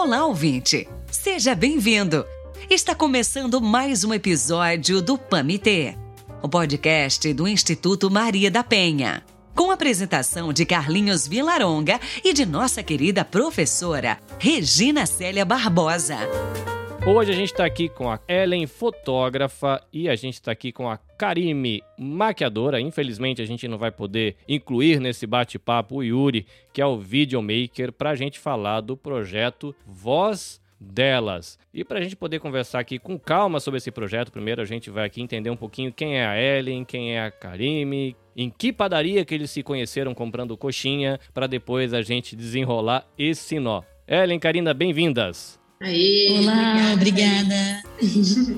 Olá, ouvinte! Seja bem-vindo! Está começando mais um episódio do PAMITê, o podcast do Instituto Maria da Penha, com a apresentação de Carlinhos Vilaronga e de nossa querida professora Regina Célia Barbosa. Hoje a gente está aqui com a Ellen, fotógrafa, e a gente está aqui com a Karime, maquiadora. Infelizmente a gente não vai poder incluir nesse bate-papo o Yuri, que é o videomaker, para a gente falar do projeto Voz delas. E para a gente poder conversar aqui com calma sobre esse projeto, primeiro a gente vai aqui entender um pouquinho quem é a Ellen, quem é a Karime, em que padaria que eles se conheceram comprando coxinha, para depois a gente desenrolar esse nó. Ellen, Karina, bem-vindas! Aê, Olá, obrigada. obrigada.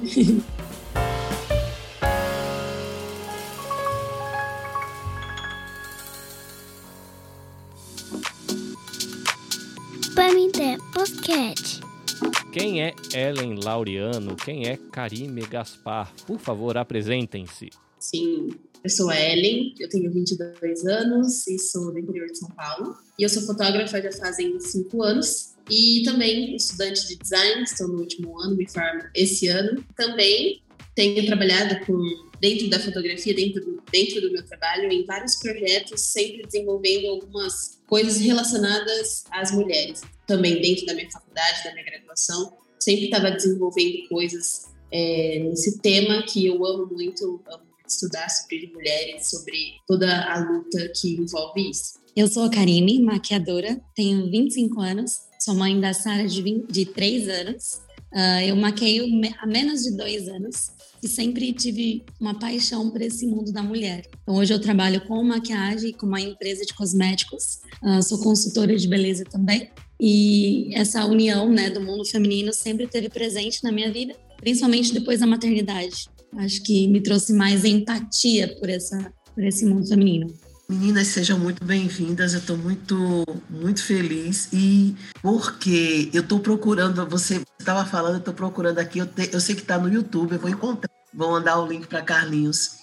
Quem é Ellen Laureano? Quem é Karime Gaspar? Por favor, apresentem-se. Sim, eu sou Ellen, eu tenho 22 anos e sou do interior de São Paulo. E eu sou fotógrafa já fazem 5 anos. E também estudante de design, estou no último ano, me formo esse ano. Também tenho trabalhado com dentro da fotografia, dentro do, dentro do meu trabalho, em vários projetos, sempre desenvolvendo algumas coisas relacionadas às mulheres. Também dentro da minha faculdade, da minha graduação, sempre estava desenvolvendo coisas é, nesse tema que eu amo muito, amo estudar sobre mulheres, sobre toda a luta que envolve isso. Eu sou a Karine, maquiadora, tenho 25 anos Sou mãe da Sara de, 20, de 3 anos. Uh, eu maqueio há menos de dois anos e sempre tive uma paixão por esse mundo da mulher. Então, hoje eu trabalho com maquiagem, com uma empresa de cosméticos, uh, sou consultora de beleza também. E essa união né, do mundo feminino sempre esteve presente na minha vida, principalmente depois da maternidade. Acho que me trouxe mais empatia por, essa, por esse mundo feminino. Meninas, sejam muito bem-vindas. Eu estou muito, muito feliz e porque eu estou procurando, você estava falando, eu estou procurando aqui, eu, te, eu sei que está no YouTube, eu vou encontrar, vou mandar o link para Carlinhos.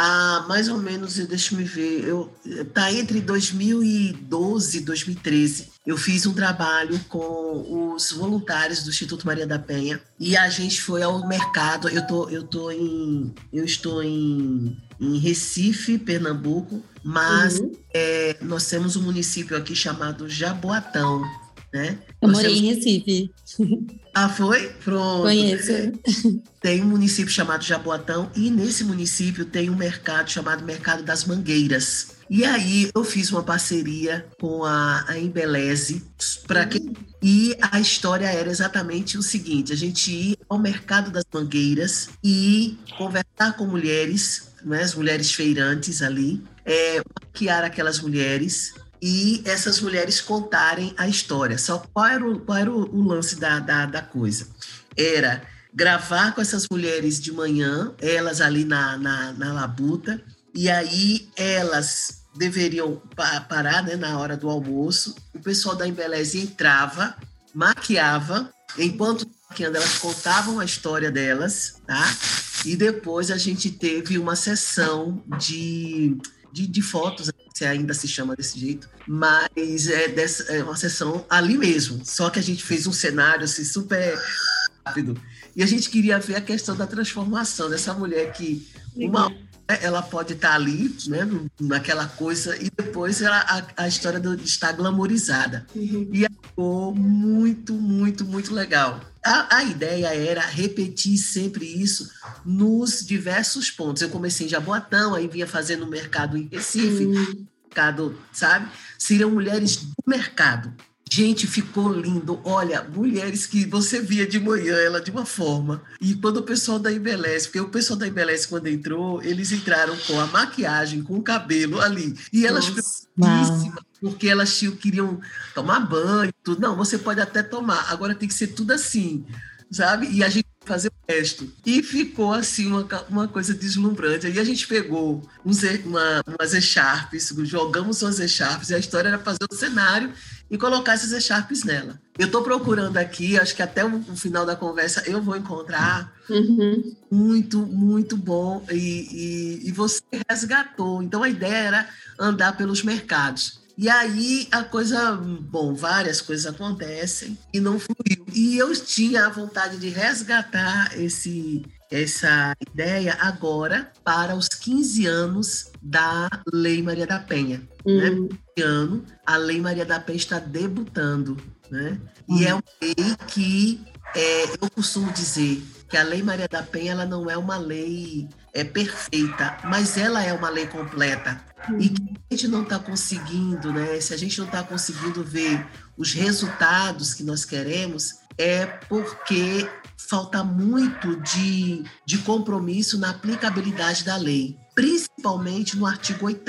Ah, mais ou menos, deixa eu me ver, eu, tá entre 2012 e 2013. Eu fiz um trabalho com os voluntários do Instituto Maria da Penha e a gente foi ao mercado. Eu tô, eu tô em, eu estou em em Recife, Pernambuco, mas uhum. é, nós temos um município aqui chamado Jaboatão, né? Eu morei em Recife. Ah, foi? Pronto. Conheço. Tem um município chamado Jaboatão e nesse município tem um mercado chamado Mercado das Mangueiras. E aí eu fiz uma parceria com a, a Embeleze para que uhum. e a história era exatamente o seguinte: a gente ia ao mercado das mangueiras e conversar com mulheres né, as mulheres feirantes ali, é, maquiar aquelas mulheres e essas mulheres contarem a história. Só qual era o, qual era o, lance da, da, da, coisa? Era gravar com essas mulheres de manhã, elas ali na, na, na labuta, e aí elas deveriam parar né, na hora do almoço, o pessoal da Embeleze entrava, maquiava, enquanto elas contavam a história delas, tá? E depois a gente teve uma sessão de, de, de fotos, se ainda se chama desse jeito, mas é, dessa, é uma sessão ali mesmo. Só que a gente fez um cenário assim, super rápido. E a gente queria ver a questão da transformação dessa mulher que uma ela pode estar ali, né, naquela coisa, e depois ela, a, a história do, está glamorizada. Uhum. E ficou muito, muito, muito legal. A, a, ideia era repetir sempre isso nos diversos pontos. Eu comecei em Jaboatão, aí vinha fazendo mercado em Recife, uhum. mercado, sabe? Seriam mulheres do mercado. Gente, ficou lindo. Olha, mulheres que você via de manhã, ela de uma forma. E quando o pessoal da Embeleze, porque o pessoal da Embeleze, quando entrou, eles entraram com a maquiagem, com o cabelo ali. E elas preocupadíssimas, porque elas tinham, queriam tomar banho, tudo. Não, você pode até tomar, agora tem que ser tudo assim, sabe? E a gente fazer o resto. E ficou assim uma, uma coisa deslumbrante. Aí a gente pegou uns, uma, umas echarpes, jogamos umas echarpes, e a história era fazer o cenário e colocar essas echarpes nela. Eu estou procurando aqui, acho que até o, o, final da conversa eu vou encontrar. Uhum. Muito, muito bom. E, e, e, você resgatou. Então a ideia era andar pelos mercados. E aí a coisa, bom, várias coisas acontecem e não fluiu. E eu tinha a vontade de resgatar esse essa ideia agora para os 15 anos da Lei Maria da Penha. Uhum. Né? Esse ano, a Lei Maria da Penha está debutando. Né? E é uma lei que é, eu costumo dizer que a Lei Maria da Penha ela não é uma lei é, perfeita, mas ela é uma lei completa. E que a gente não está conseguindo, né? Se a gente não está conseguindo ver os resultados que nós queremos, é porque falta muito de, de compromisso na aplicabilidade da lei, principalmente no artigo 8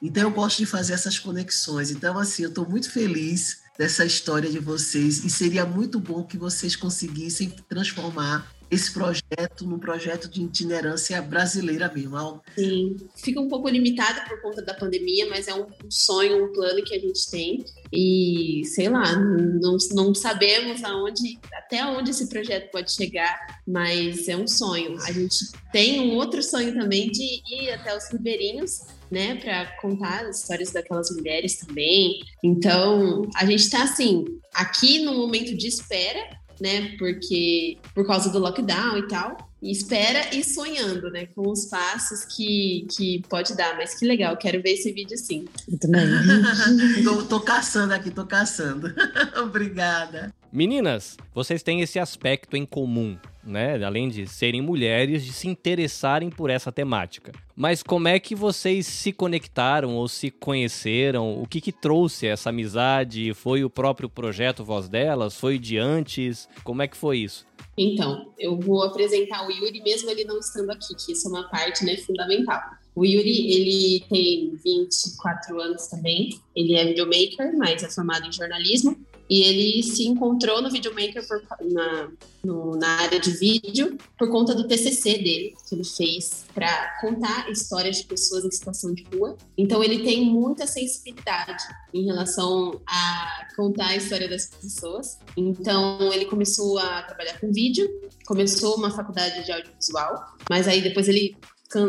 Então eu gosto de fazer essas conexões. Então assim, eu estou muito feliz dessa história de vocês e seria muito bom que vocês conseguissem transformar esse projeto num projeto de itinerância brasileira mesmo. Sim, fica um pouco limitado por conta da pandemia, mas é um sonho, um plano que a gente tem e sei lá, não, não sabemos aonde, até onde esse projeto pode chegar, mas é um sonho. A gente tem um outro sonho também de ir até os ribeirinhos né, para contar as histórias daquelas mulheres também. Então, a gente está assim, aqui no momento de espera, né? Porque por causa do lockdown e tal. E espera e sonhando, né? Com os passos que, que pode dar. Mas que legal, quero ver esse vídeo sim. Eu também. tô, tô caçando aqui, tô caçando. Obrigada. Meninas, vocês têm esse aspecto em comum né? Além de serem mulheres, de se interessarem por essa temática. Mas como é que vocês se conectaram ou se conheceram? O que, que trouxe essa amizade? Foi o próprio projeto Voz Delas? Foi de antes? Como é que foi isso? Então, eu vou apresentar o Yuri, mesmo ele não estando aqui, que isso é uma parte né, fundamental. O Yuri, ele tem 24 anos também, ele é videomaker, mas é formado em jornalismo. E ele se encontrou no videomaker por, na, no, na área de vídeo por conta do TCC dele, que ele fez para contar histórias de pessoas em situação de rua. Então, ele tem muita sensibilidade em relação a contar a história das pessoas. Então, ele começou a trabalhar com vídeo, começou uma faculdade de audiovisual, mas aí depois ele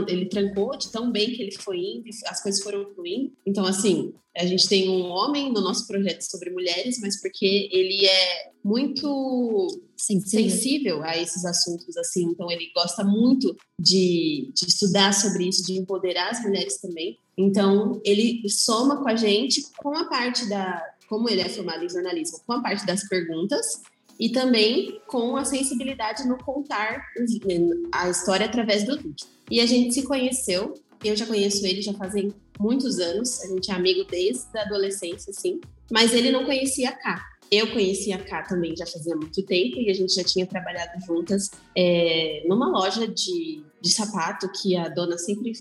ele trancou de tão bem que ele foi indo, as coisas foram fluindo. Então, assim, a gente tem um homem no nosso projeto sobre mulheres, mas porque ele é muito sensível, sensível a esses assuntos, assim. Então, ele gosta muito de, de estudar sobre isso, de empoderar as mulheres também. Então, ele soma com a gente com a parte da. Como ele é formado em jornalismo, com a parte das perguntas e também com a sensibilidade no contar a história através do vídeo. E a gente se conheceu, eu já conheço ele já fazem muitos anos, a gente é amigo desde a adolescência, assim, mas ele não conhecia a Cá. Eu conhecia a Cá também já fazia muito tempo e a gente já tinha trabalhado juntas é, numa loja de, de sapato que a dona sempre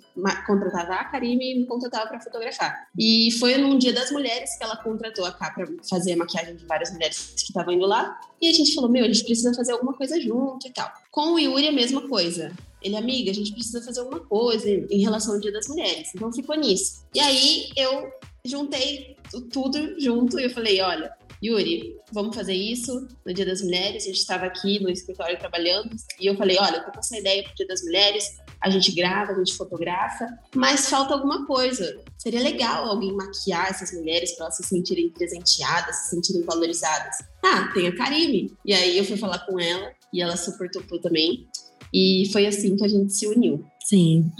contratava a Karime e me contratava para fotografar. E foi num Dia das Mulheres que ela contratou a Cá para fazer a maquiagem de várias mulheres que estavam indo lá. E a gente falou: Meu, a gente precisa fazer alguma coisa junto e tal. Com o Yuri, a mesma coisa. Ele, amiga, a gente precisa fazer alguma coisa em relação ao Dia das Mulheres. Então ficou nisso. E aí eu juntei tudo junto e eu falei: olha, Yuri, vamos fazer isso no Dia das Mulheres. A gente estava aqui no escritório trabalhando e eu falei: olha, eu tô com essa ideia pro Dia das Mulheres. A gente grava, a gente fotografa, mas falta alguma coisa. Seria legal alguém maquiar essas mulheres para elas se sentirem presenteadas, se sentirem valorizadas. Ah, tem a Karime. E aí eu fui falar com ela e ela super topou também. E foi assim que a gente se uniu. Sim.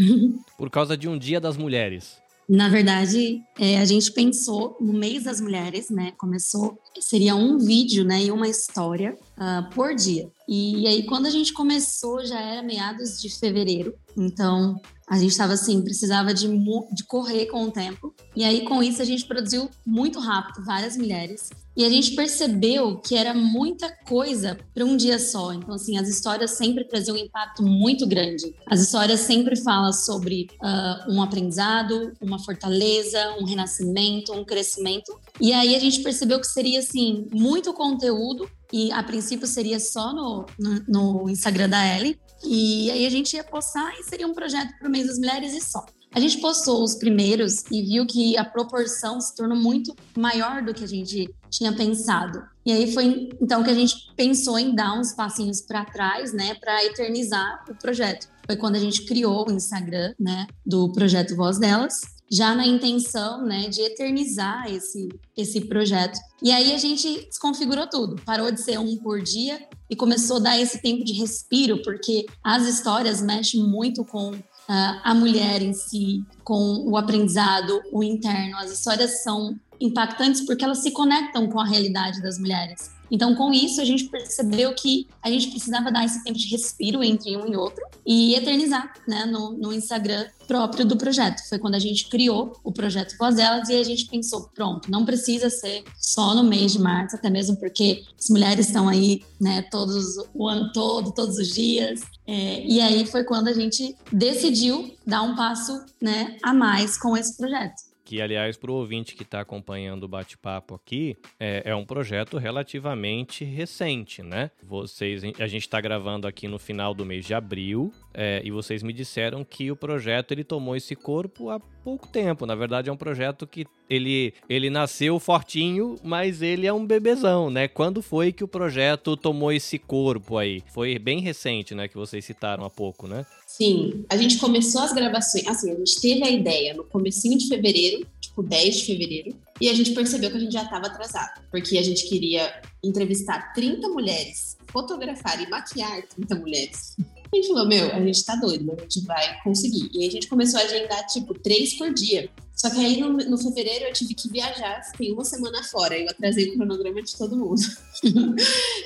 Por causa de um Dia das Mulheres. Na verdade, é, a gente pensou no mês das mulheres, né? Começou, seria um vídeo, né? E uma história uh, por dia. E aí, quando a gente começou, já era meados de fevereiro. Então, a gente estava assim, precisava de, de correr com o tempo. E aí, com isso, a gente produziu muito rápido várias mulheres. E a gente percebeu que era muita coisa para um dia só. Então, assim, as histórias sempre traziam um impacto muito grande. As histórias sempre falam sobre uh, um aprendizado, uma fortaleza, um renascimento, um crescimento. E aí a gente percebeu que seria, assim, muito conteúdo. E a princípio seria só no, no, no Instagram da Ellie. E aí a gente ia postar e seria um projeto para o mês das mulheres e só. A gente postou os primeiros e viu que a proporção se tornou muito maior do que a gente tinha pensado. E aí foi então que a gente pensou em dar uns passinhos para trás, né, para eternizar o projeto. Foi quando a gente criou o Instagram, né, do projeto Voz Delas. já na intenção, né, de eternizar esse, esse projeto. E aí a gente desconfigurou tudo, parou de ser um por dia e começou a dar esse tempo de respiro, porque as histórias mexem muito com a mulher em si, com o aprendizado, o interno. As histórias são impactantes porque elas se conectam com a realidade das mulheres. Então, com isso, a gente percebeu que a gente precisava dar esse tempo de respiro entre um e outro e eternizar né, no, no Instagram próprio do projeto. Foi quando a gente criou o projeto Voz Elas e a gente pensou, pronto, não precisa ser só no mês de março, até mesmo porque as mulheres estão aí né, todos o ano todo, todos os dias. É, e aí foi quando a gente decidiu dar um passo né, a mais com esse projeto que, aliás, para o ouvinte que está acompanhando o bate-papo aqui, é, é, um projeto relativamente recente, né? Vocês, a gente está gravando aqui no final do mês de abril é, e vocês me disseram que o projeto ele tomou esse corpo há pouco tempo. Na verdade, é um projeto que ele, ele nasceu fortinho, mas ele é um bebezão, né? Quando foi que o projeto tomou esse corpo aí? Foi bem recente, né? Que vocês citaram há pouco, né? Sim, a gente começou as gravações, assim, a gente teve a ideia no comecinho de fevereiro, tipo 10 de fevereiro, e a gente percebeu que a gente já estava atrasado, porque a gente queria entrevistar 30 mulheres, fotografar e maquiar 30 mulheres. A gente falou, meu, a gente tá doido, mas a gente vai conseguir. E aí a gente começou a agendar, tipo, três por dia. Só que aí no, no, fevereiro eu tive que viajar, fiquei uma semana fora, eu atrasei o cronograma de todo mundo.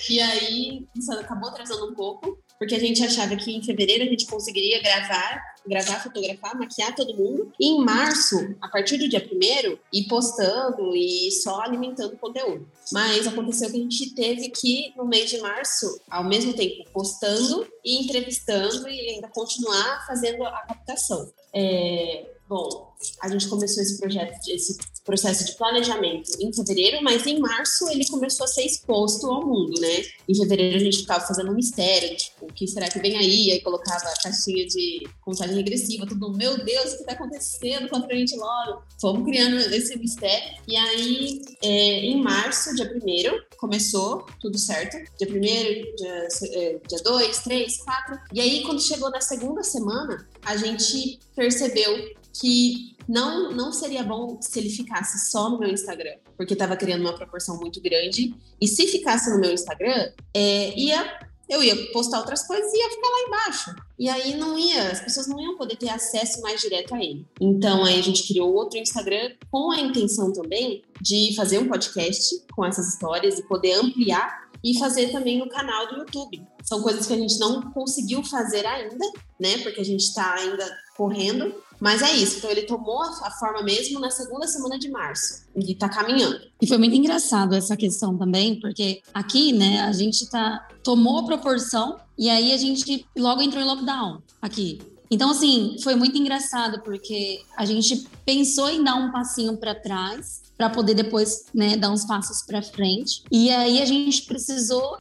e aí isso acabou atrasando um pouco, porque a gente achava que em fevereiro a gente conseguiria gravar, gravar, fotografar, maquiar todo mundo. E em março, a partir do dia primeiro, ir postando e só alimentando conteúdo. Mas aconteceu que a gente teve que, no mês de março, ao mesmo tempo postando e entrevistando e ainda continuar fazendo a captação. É, bom, a gente começou esse projeto, esse processo de planejamento em fevereiro, mas em março ele começou a ser exposto ao mundo, né? Em fevereiro a gente ficava fazendo um mistério, tipo, o que será que vem aí? Aí colocava a caixinha de contagem regressiva, tudo, meu Deus, o que tá acontecendo com a frente logo? Fomos criando esse mistério. E aí, é, em março, dia primeiro, começou tudo certo. Dia primeiro, dia, é, dia dois, três, quatro. E aí, quando chegou na segunda semana, a gente percebeu que não, não seria bom se ele ficasse só no meu Instagram, porque estava criando uma proporção muito grande. E se ficasse no meu Instagram, é, ia eu ia postar outras coisas e ia ficar lá embaixo. E aí não ia, as pessoas não iam poder ter acesso mais direto a ele. Então aí a gente criou outro Instagram com a intenção também de fazer um podcast com essas histórias e poder ampliar e fazer também no canal do YouTube. São coisas que a gente não conseguiu fazer ainda, né? Porque a gente está ainda correndo, mas é isso. Então ele tomou a forma mesmo na segunda semana de março e tá caminhando. E foi muito engraçado essa questão também, porque aqui, né, a gente tá tomou a proporção e aí a gente logo entrou em lockdown aqui. Então, assim, foi muito engraçado porque a gente pensou em dar um passinho para trás para poder depois né, dar uns passos para frente. E aí a gente precisou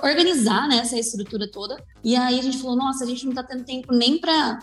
organizar né, essa estrutura toda. E aí a gente falou: nossa, a gente não está tendo tempo nem para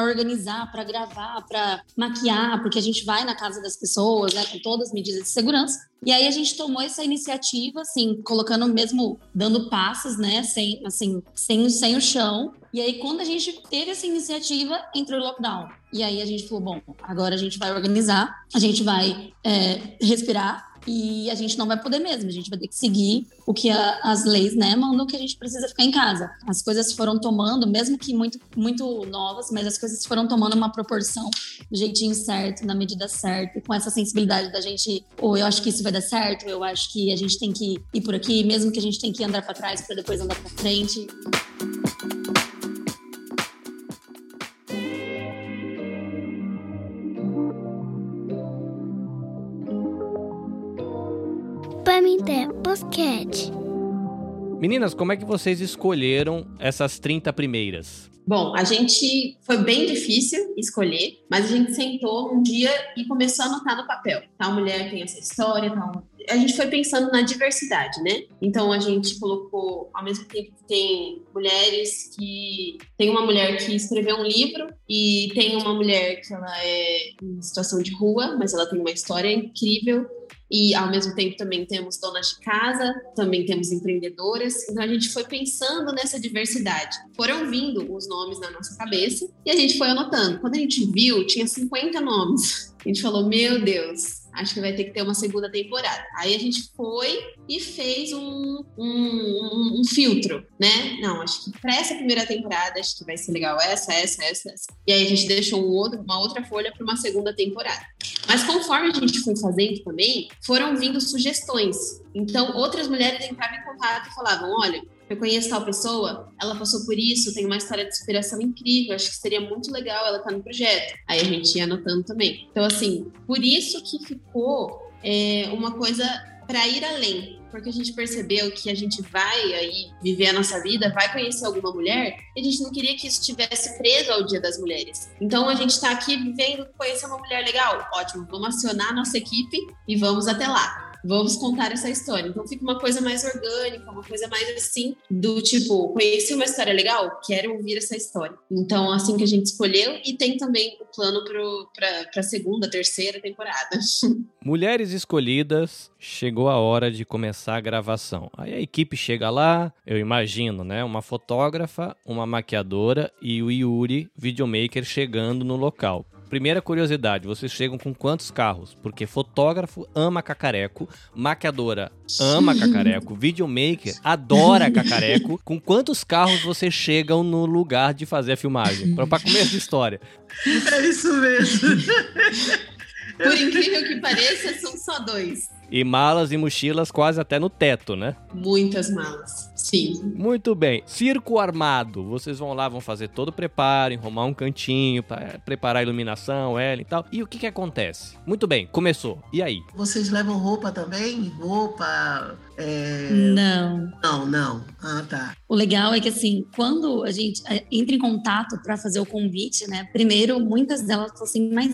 organizar, para gravar, para maquiar, porque a gente vai na casa das pessoas né, com todas as medidas de segurança. E aí a gente tomou essa iniciativa, assim, colocando mesmo, dando passos, né, sem, assim, sem, sem o chão. E aí, quando a gente teve essa iniciativa, entrou o lockdown. E aí a gente falou, bom, agora a gente vai organizar, a gente vai é, respirar e a gente não vai poder mesmo, a gente vai ter que seguir o que a, as leis né, mandam que a gente precisa ficar em casa. As coisas foram tomando, mesmo que muito, muito novas, mas as coisas foram tomando uma proporção do jeitinho certo, na medida certa, com essa sensibilidade da gente, ou eu acho que isso vai dar certo, eu acho que a gente tem que ir por aqui, mesmo que a gente tem que andar para trás para depois andar para frente. Pamité Podcast. Meninas, como é que vocês escolheram essas 30 primeiras? Bom, a gente foi bem difícil escolher, mas a gente sentou um dia e começou a anotar no papel. Tal mulher tem essa história, tal. A gente foi pensando na diversidade, né? Então a gente colocou, ao mesmo tempo que tem mulheres que. Tem uma mulher que escreveu um livro e tem uma mulher que ela é em situação de rua, mas ela tem uma história incrível e ao mesmo tempo também temos donas de casa, também temos empreendedoras. Então a gente foi pensando nessa diversidade. Foram vindo os nomes na nossa cabeça e a gente foi anotando. Quando a gente viu, tinha 50 nomes. A gente falou: Meu Deus, acho que vai ter que ter uma segunda temporada. Aí a gente foi e fez um, um, um, filtro, né? Não, acho que para essa primeira temporada, acho que vai ser legal essa, essa, essa, essa. E aí a gente deixou um outro, uma outra folha para uma segunda temporada. Mas conforme a gente foi fazendo também, foram vindo sugestões. Então, outras mulheres entravam em contato e falavam: olha, eu conheço tal pessoa, ela passou por isso, tem uma história de inspiração incrível, acho que seria muito legal ela estar tá no projeto. Aí a gente ia anotando também. Então, assim, por isso que ficou é, uma coisa para ir além, porque a gente percebeu que a gente vai aí viver a nossa vida, vai conhecer alguma mulher, e a gente não queria que isso estivesse preso ao Dia das Mulheres. Então a gente está aqui vivendo, conhecer uma mulher legal, ótimo, vamos acionar a nossa equipe e vamos até lá vamos contar essa história. Então fica uma coisa mais orgânica, uma coisa mais assim, do tipo, conheci uma história legal, quero ouvir essa história. Então, assim que a gente escolheu, e tem também o plano para a segunda, terceira temporada. Mulheres escolhidas, chegou a hora de começar a gravação. Aí a equipe chega lá, eu imagino, né? Uma fotógrafa, uma maquiadora e o Yuri, videomaker, chegando no local. Primeira curiosidade, vocês chegam com quantos carros? Porque fotógrafo ama cacareco, maquiadora ama cacareco, videomaker adora cacareco. Com quantos carros vocês chegam no lugar de fazer a filmagem? Para começo de história. É isso mesmo. Por incrível que pareça, são só dois. E malas e mochilas quase até no teto, né? Muitas malas, sim. Muito bem. Circo armado. Vocês vão lá, vão fazer todo o preparo, enrumar um cantinho, para preparar a iluminação, ela e tal. E o que que acontece? Muito bem, começou. E aí? Vocês levam roupa também? Roupa, é... Não. Não, não. Ah, tá. O legal é que, assim, quando a gente é, entra em contato para fazer o convite, né? Primeiro, muitas delas falam assim, mas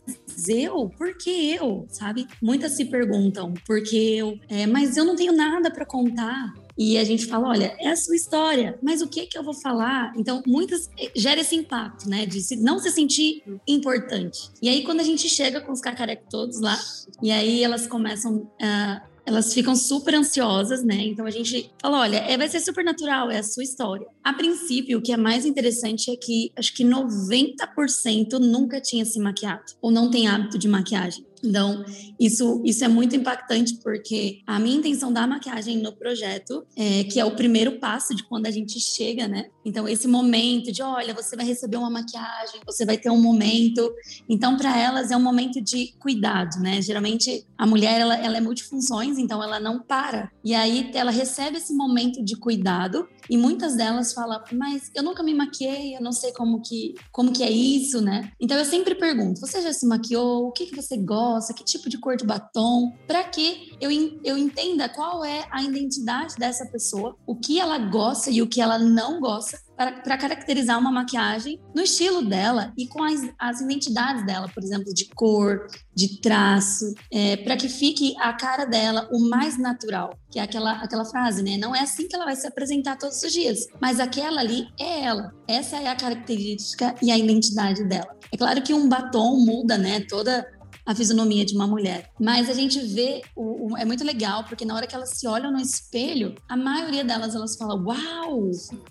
eu? Por que eu? Sabe? Muitas se perguntam, por que eu? É, mas eu não tenho nada para contar. E a gente fala, olha, é a sua história, mas o que que eu vou falar? Então, muitas é, gera esse impacto, né, de se, não se sentir importante. E aí quando a gente chega com os cacarecos todos lá, e aí elas começam a elas ficam super ansiosas, né? Então a gente fala: olha, é, vai ser super natural, é a sua história. A princípio, o que é mais interessante é que acho que 90% nunca tinha se maquiado ou não tem hábito de maquiagem. Então, isso, isso é muito impactante porque a minha intenção da maquiagem no projeto, é, que é o primeiro passo de quando a gente chega, né? Então, esse momento de, olha, você vai receber uma maquiagem, você vai ter um momento. Então, para elas é um momento de cuidado, né? Geralmente, a mulher, ela, ela é multifunções, então ela não para. E aí, ela recebe esse momento de cuidado e muitas delas falam, mas eu nunca me maquiei, eu não sei como que, como que é isso, né? Então, eu sempre pergunto, você já se maquiou? O que, que você gosta? que tipo de cor de batom, para que eu, eu entenda qual é a identidade dessa pessoa, o que ela gosta e o que ela não gosta, para caracterizar uma maquiagem no estilo dela e com as, as identidades dela, por exemplo, de cor, de traço, é, para que fique a cara dela o mais natural, que é aquela, aquela frase, né? Não é assim que ela vai se apresentar todos os dias, mas aquela ali é ela. Essa é a característica e a identidade dela. É claro que um batom muda, né? Toda a fisionomia de uma mulher. Mas a gente vê, o, o, é muito legal, porque na hora que elas se olham no espelho, a maioria delas elas falam, uau,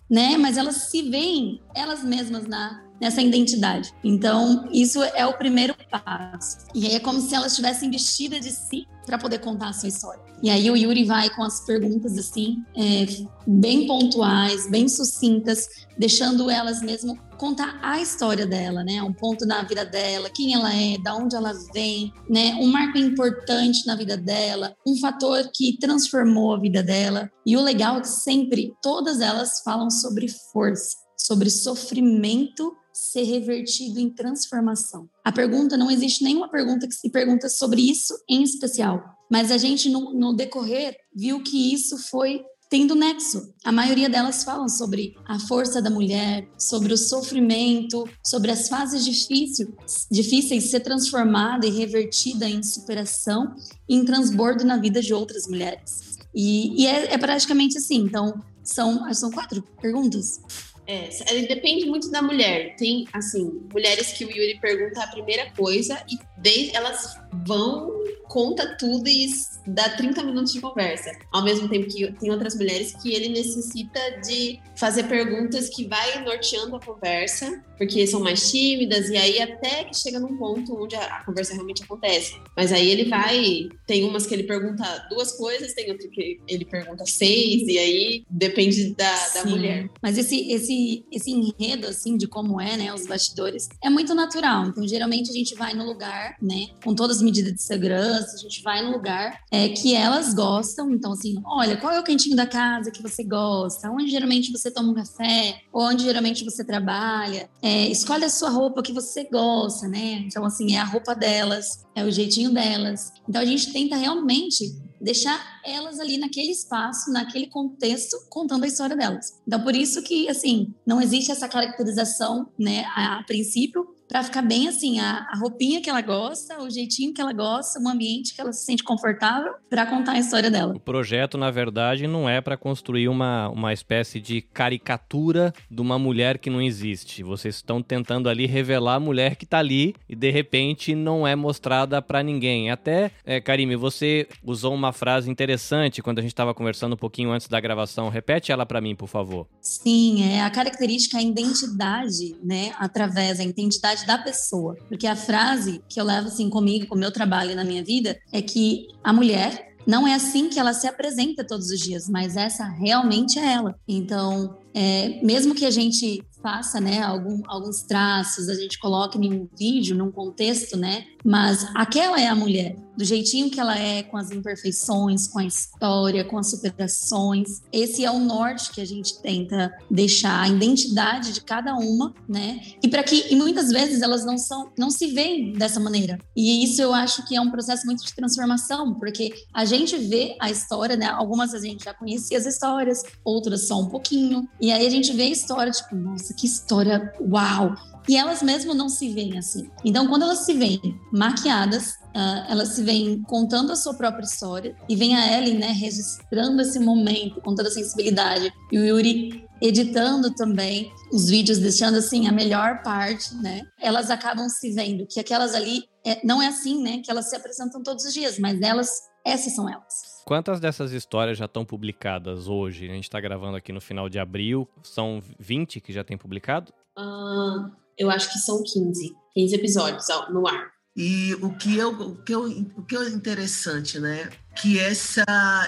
né? Mas elas se veem elas mesmas na, nessa identidade. Então, isso é o primeiro passo. E aí é como se elas estivessem vestidas de si para poder contar a sua história. E aí o Yuri vai com as perguntas assim, é, bem pontuais, bem sucintas, deixando elas mesmo contar a história dela, né? Um ponto na vida dela, quem ela é, da onde ela vem, né? Um marco importante na vida dela, um fator que transformou a vida dela. E o legal é que sempre todas elas falam sobre força, sobre sofrimento ser revertido em transformação. A pergunta, não existe nenhuma pergunta que se pergunta sobre isso em especial, mas a gente, no, no decorrer, viu que isso foi tendo nexo. A maioria delas falam sobre a força da mulher, sobre o sofrimento, sobre as fases difíceis, difíceis de ser transformada e revertida em superação em transbordo na vida de outras mulheres. E, e é, é praticamente assim. Então, são, são quatro perguntas. É, ele depende muito da mulher. Tem, assim, mulheres que o Yuri pergunta a primeira coisa e desde, elas vão, conta tudo e dá 30 minutos de conversa. Ao mesmo tempo que tem outras mulheres que ele necessita de fazer perguntas que vai norteando a conversa, porque são mais tímidas, e aí até que chega num ponto onde a, conversa realmente acontece. Mas aí ele vai. Tem umas que ele pergunta duas coisas, tem outra que ele pergunta seis, e aí depende da, da mulher. Mas esse, esse esse, enredo, assim, de como é, né, os bastidores, é muito natural. Então, geralmente, a gente vai no lugar, né, com todas as medidas de segurança, a gente vai no lugar é, que elas gostam. Então, assim, olha, qual é o cantinho da casa que você gosta? Onde geralmente você toma um café? Onde geralmente você trabalha? É, escolhe a sua roupa que você gosta, né? Então, assim, é a roupa delas, é o jeitinho delas. Então, a gente tenta realmente deixar elas ali naquele espaço, naquele contexto, contando a história delas. Então, por isso que, assim, não existe essa caracterização, né, a, a princípio, para ficar bem assim, a, a, roupinha que ela gosta, o jeitinho que ela gosta, o ambiente que ela se sente confortável para contar a história dela. O projeto, na verdade, não é para construir uma, uma espécie de caricatura de uma mulher que não existe. Vocês estão tentando ali revelar a mulher que tá ali e de repente não é mostrada para ninguém. Até, é, Karime, você usou uma frase interessante quando a gente estava conversando um pouquinho antes da gravação. Repete ela para mim, por favor. Sim, é a característica é a identidade, né, através da identidade da pessoa. Porque a frase que eu levo assim comigo, com o meu trabalho na minha vida, é que a mulher não é assim que ela se apresenta todos os dias, mas essa realmente é ela. Então, é, mesmo que a gente faça, né, algum, alguns traços, a gente coloque em um vídeo, num contexto, né, mas aquela é a mulher, do jeitinho que ela é, com as imperfeições, com a história, com as superações. Esse é o norte que a gente tenta deixar, a identidade de cada uma, né, e para que, e muitas vezes elas não são, não se veem dessa maneira. E isso eu acho que é um processo muito de transformação, porque a gente vê a história, né, algumas a gente já conhecia as histórias, outras só um pouquinho, e aí a gente vê a história, tipo, nossa, que história, uau! E elas mesmo não se veem assim. Então, quando elas se veem maquiadas, uh, elas se veem contando a sua própria história, e vem a Ellen, né, registrando esse momento com toda a sensibilidade, e o Yuri editando também os vídeos, deixando assim a melhor parte, né? Elas acabam se vendo que aquelas ali é, não é assim, né? Que elas se apresentam todos os dias, mas elas, essas são elas. Quantas dessas histórias já estão publicadas hoje? A gente está gravando aqui no final de abril. São 20 que já tem publicado? Uh, eu acho que são 15. 15 episódios no ar. E o que, eu, o, que eu, o que é interessante, né? Que essa,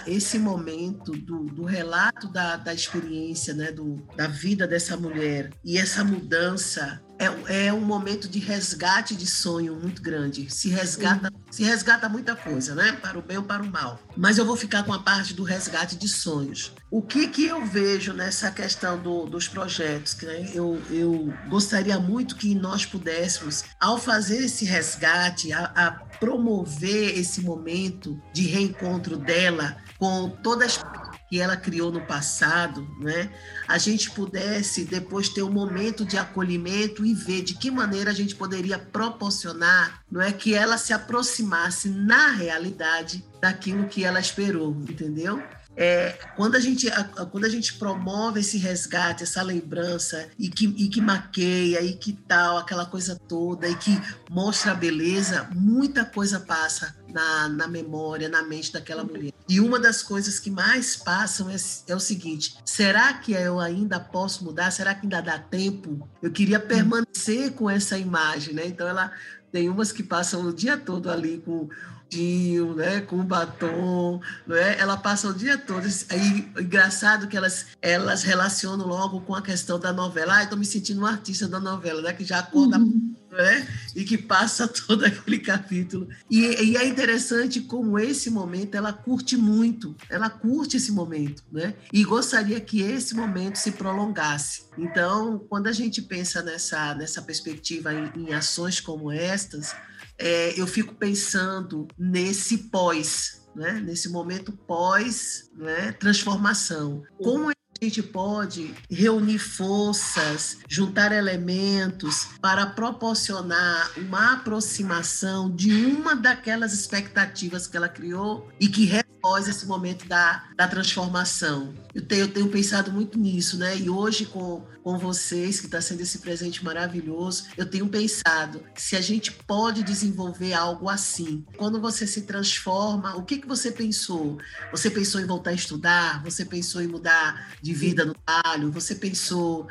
esse momento do, do relato da, da experiência, né? Do, da vida dessa mulher e essa mudança é, é um momento de resgate de sonho muito grande. Se resgata, se resgata muita coisa, né? Para o bem ou para o mal. Mas eu vou ficar com a parte do resgate de sonhos. O que, que eu vejo nessa questão do, dos projetos? Né? Eu, eu gostaria muito que nós pudéssemos, ao fazer esse resgate, a, a promover esse momento de reencontro dela com todas as que ela criou no passado, né? A gente pudesse depois ter um momento de acolhimento e ver de que maneira a gente poderia proporcionar, não é que ela se aproximasse na realidade daquilo que ela esperou, entendeu? É, quando, a gente, a, quando a gente promove esse resgate, essa lembrança, e que, e que maqueia, e que tal, aquela coisa toda, e que mostra a beleza, muita coisa passa na, na memória, na mente daquela mulher. E uma das coisas que mais passam é, é, o seguinte: será que eu ainda posso mudar? Será que ainda dá tempo? Eu queria permanecer com essa imagem, né? Então ela tem umas que passam o dia todo ali com vestidinho, né, com batom, né? Ela passa o dia todo. Aí, engraçado que elas, elas relacionam logo com a questão da novela. Ah, estou me sentindo um artista da novela, né? Que já acorda, uhum. né? E que passa todo aquele capítulo. E, e, é interessante como esse momento ela curte muito. Ela curte esse momento, né? E gostaria que esse momento se prolongasse. Então, quando a gente pensa nessa, nessa perspectiva em, em ações como estas, é, eu fico pensando nesse pós, né? nesse momento pós né? transformação. Como a gente pode reunir forças, juntar elementos para proporcionar uma aproximação de uma daquelas expectativas que ela criou e que após esse momento da, da transformação. Eu tenho, eu tenho pensado muito nisso, né? E hoje, com, com vocês, que está sendo esse presente maravilhoso, eu tenho pensado se a gente pode desenvolver algo assim. Quando você se transforma, o que, que você pensou? Você pensou em voltar a estudar? Você pensou em mudar de vida no trabalho? Você pensou,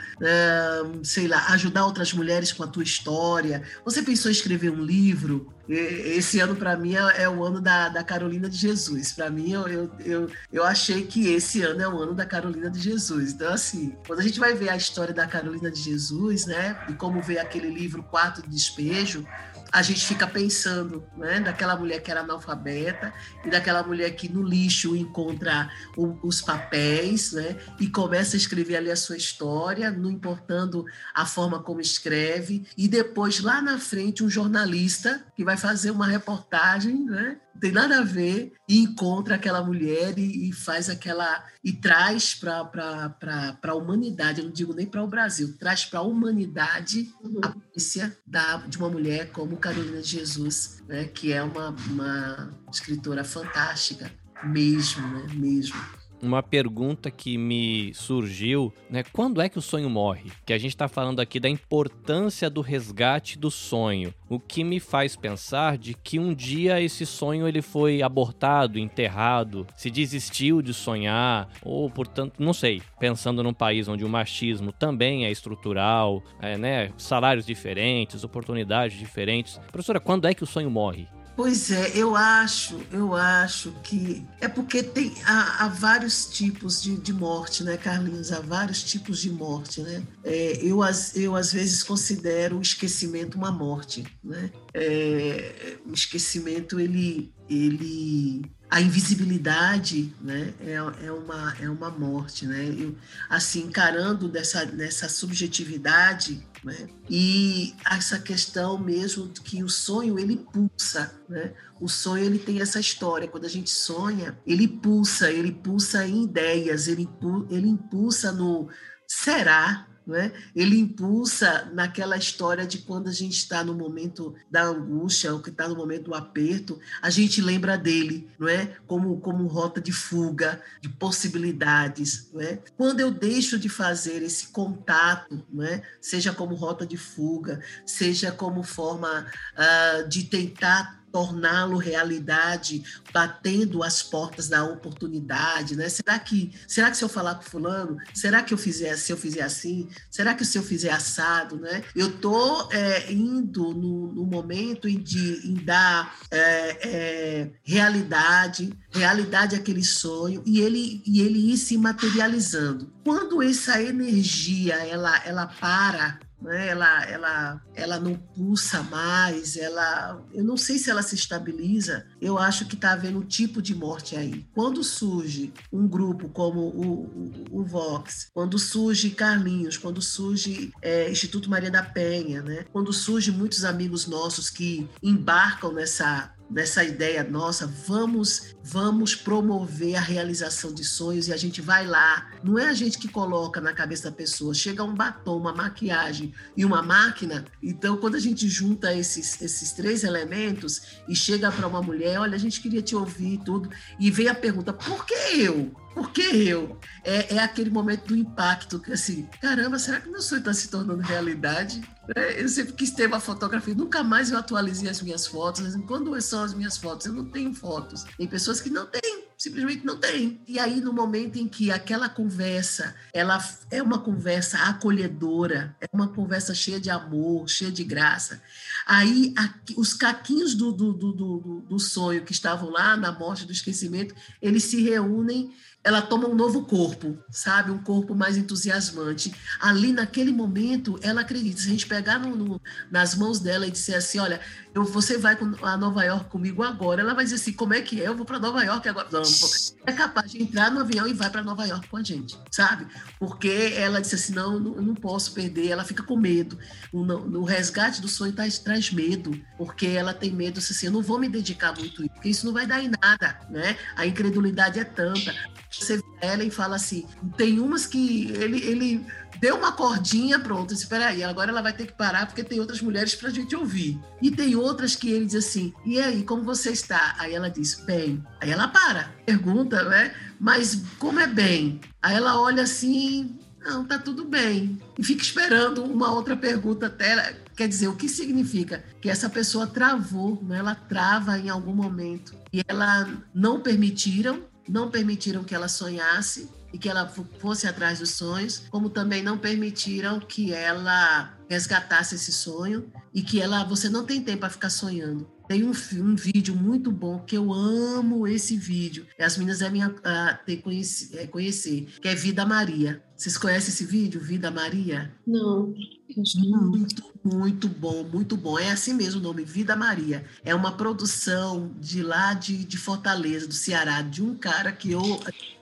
sei lá, ajudar outras mulheres com a tua história? Você pensou em escrever um livro? Esse ano, para mim, é, é, o ano da, da Carolina de Jesus. Para mim, eu, eu, eu, eu, achei que esse ano é o ano da Carolina de Jesus. Então, assim, quando a gente vai ver a história da Carolina de Jesus, né, e como ver aquele livro Quarto de Despejo, a gente fica pensando, né, daquela mulher que era analfabeta e daquela mulher que no lixo encontra o, os papéis, né, e começa a escrever ali a sua história, não importando a forma como escreve, e depois lá na frente um jornalista que vai fazer uma reportagem, né, tem nada a ver e encontra aquela mulher e, e faz aquela e traz para a humanidade, eu não digo nem para o Brasil, traz para a humanidade a polícia da, de uma mulher como Carolina de Jesus, né, que é uma, uma escritora fantástica, mesmo, né, mesmo uma pergunta que me surgiu, né? Quando é que o sonho morre? Que a gente está falando aqui da importância do resgate do sonho, o que me faz pensar de que um dia esse sonho ele foi abortado, enterrado, se desistiu de sonhar, ou portanto, não sei, pensando num país onde o machismo também é estrutural, é, né? Salários diferentes, oportunidades diferentes. Professora, quando é que o sonho morre? Pois é, eu acho, eu acho que é porque tem há, há vários tipos de, de, morte, né, Carlinhos? Há vários tipos de morte, né? É, eu, eu às vezes considero o esquecimento uma morte, né? É, o esquecimento ele ele a invisibilidade né, é, é, uma, é uma morte. Né? Eu, assim, encarando dessa, nessa subjetividade né, e essa questão mesmo que o sonho ele pulsa. Né? O sonho ele tem essa história. Quando a gente sonha, ele pulsa, ele pulsa em ideias, ele, ele impulsa no será, é? Ele impulsa naquela história de quando a gente está no momento da angústia, ou que está no momento do aperto, a gente lembra dele, não é? Como, como rota de fuga, de possibilidades, não é? Quando eu deixo de fazer esse contato, não é? Seja como rota de fuga, seja como forma uh, de tentar torná-lo realidade, batendo as portas da oportunidade, né? Será que, será que se eu falar com fulano, será que eu fizer, se eu fizer assim, será que se eu fizer assado, né? Eu tô é, indo no, no, momento em, de, em dar é, é, realidade, realidade àquele sonho e ele e ele ir se materializando. Quando essa energia ela ela para né? ela, ela, ela não pulsa mais, ela, eu não sei se ela se estabiliza, eu acho que está havendo um tipo de morte aí. Quando surge um grupo como o, o, o Vox, quando surge Carlinhos, quando surge é, Instituto Maria da Penha, né? quando surge muitos amigos nossos que embarcam nessa dessa ideia nossa, vamos vamos promover a realização de sonhos e a gente vai lá. Não é a gente que coloca na cabeça da pessoa, chega um batom, uma maquiagem e uma máquina. Então, quando a gente junta esses, esses três elementos e chega para uma mulher, olha, a gente queria te ouvir tudo, e vem a pergunta: por que eu? Por que eu? É, é aquele momento do impacto, que assim, caramba, será que meu sonho está se tornando realidade? É, eu sempre quis ter uma fotografia, nunca mais eu atualizei as minhas fotos. Quando são as minhas fotos? Eu não tenho fotos. Tem pessoas que não têm, simplesmente não têm. E aí, no momento em que aquela conversa, ela é uma conversa acolhedora, é uma conversa cheia de amor, cheia de graça, aí os caquinhos do, do, do, do, do sonho que estavam lá na morte do esquecimento, eles se reúnem ela toma um novo corpo, sabe? Um corpo mais entusiasmante. Ali, naquele momento, ela acredita. Se a gente pegar no, no, nas mãos dela e disser assim: olha, eu, você vai a Nova York comigo agora, ela vai dizer assim: como é que é? Eu vou para Nova York agora. Não, é capaz de entrar no avião e vai para Nova York com a gente, sabe? Porque ela disse assim: não, não, não posso perder. Ela fica com medo. O, no, resgate do sonho traz, traz medo, porque ela tem medo assim: eu não vou me dedicar muito, porque isso não vai dar em nada, né? A incredulidade é tanta Você vê ela e fala assim, tem umas que ele, ele deu uma cordinha, pronto, espera aí, agora ela vai ter que parar porque tem outras mulheres para a gente ouvir. E tem outras que ele diz assim, e aí, como você está? Aí ela diz, bem. Aí ela para, pergunta, né? Mas como é bem? Aí ela olha assim, não, tá tudo bem. E fica esperando uma outra pergunta até. Quer dizer, o que significa? Que essa pessoa travou, né? ela trava em algum momento. E ela não permitiram, não permitiram que ela sonhasse, e que ela fosse atrás dos sonhos, como também não permitiram que ela resgatasse esse sonho e que ela você não tem tempo para ficar sonhando. Tem um, um vídeo muito bom que eu amo esse vídeo. As meninas devem uh, ter conheci, é, conhecer, que é Vida Maria. Vocês conhecem esse vídeo, Vida Maria? Não. Muito, muito bom, muito bom. É assim mesmo o nome, Vida Maria. É uma produção de lá de, de Fortaleza, do Ceará, de um cara que eu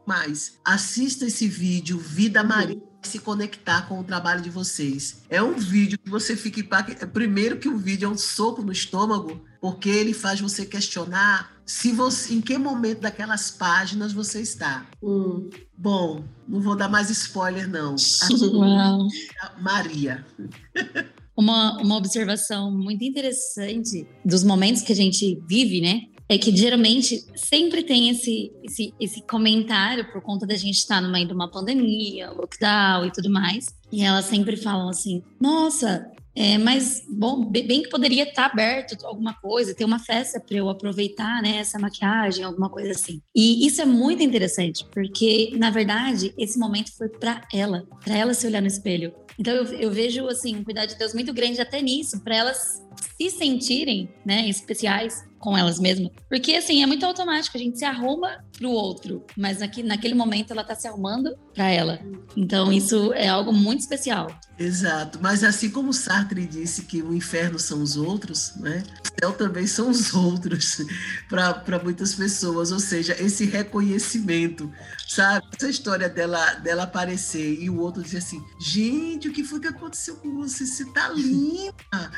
mais. Assista esse vídeo, Vida Maria se conectar com o trabalho de vocês. É um vídeo que você fica primeiro que o vídeo é um soco no estômago, porque ele faz você questionar se você, em que momento daquelas páginas você está. Hum. Bom, não vou dar mais spoiler não. Maria. Uma, uma observação muito interessante dos momentos que a gente vive, né? É que geralmente sempre tem esse, esse, esse comentário por conta da gente estar no meio de uma pandemia, lockdown e tudo mais. E elas sempre falam assim: nossa, é, mas bom, bem que poderia estar aberto alguma coisa, ter uma festa para eu aproveitar, né, essa maquiagem, alguma coisa assim. E isso é muito interessante, porque na verdade esse momento foi para ela, para ela se olhar no espelho. Então eu, eu vejo assim um cuidado de Deus muito grande até nisso, para elas se sentirem, né, especiais com elas mesmas. Porque, assim, é muito automático, a gente se arruma pro outro, mas aqui, naquele momento ela tá se arrumando para ela. Então, isso é algo muito especial. Exato, mas assim como Sartre disse que o inferno são os outros, né? O céu também são os outros para muitas pessoas, ou seja, esse reconhecimento, sabe? Essa história dela, dela aparecer e o outro dizer assim: gente, o que foi que aconteceu com você? Você tá linda.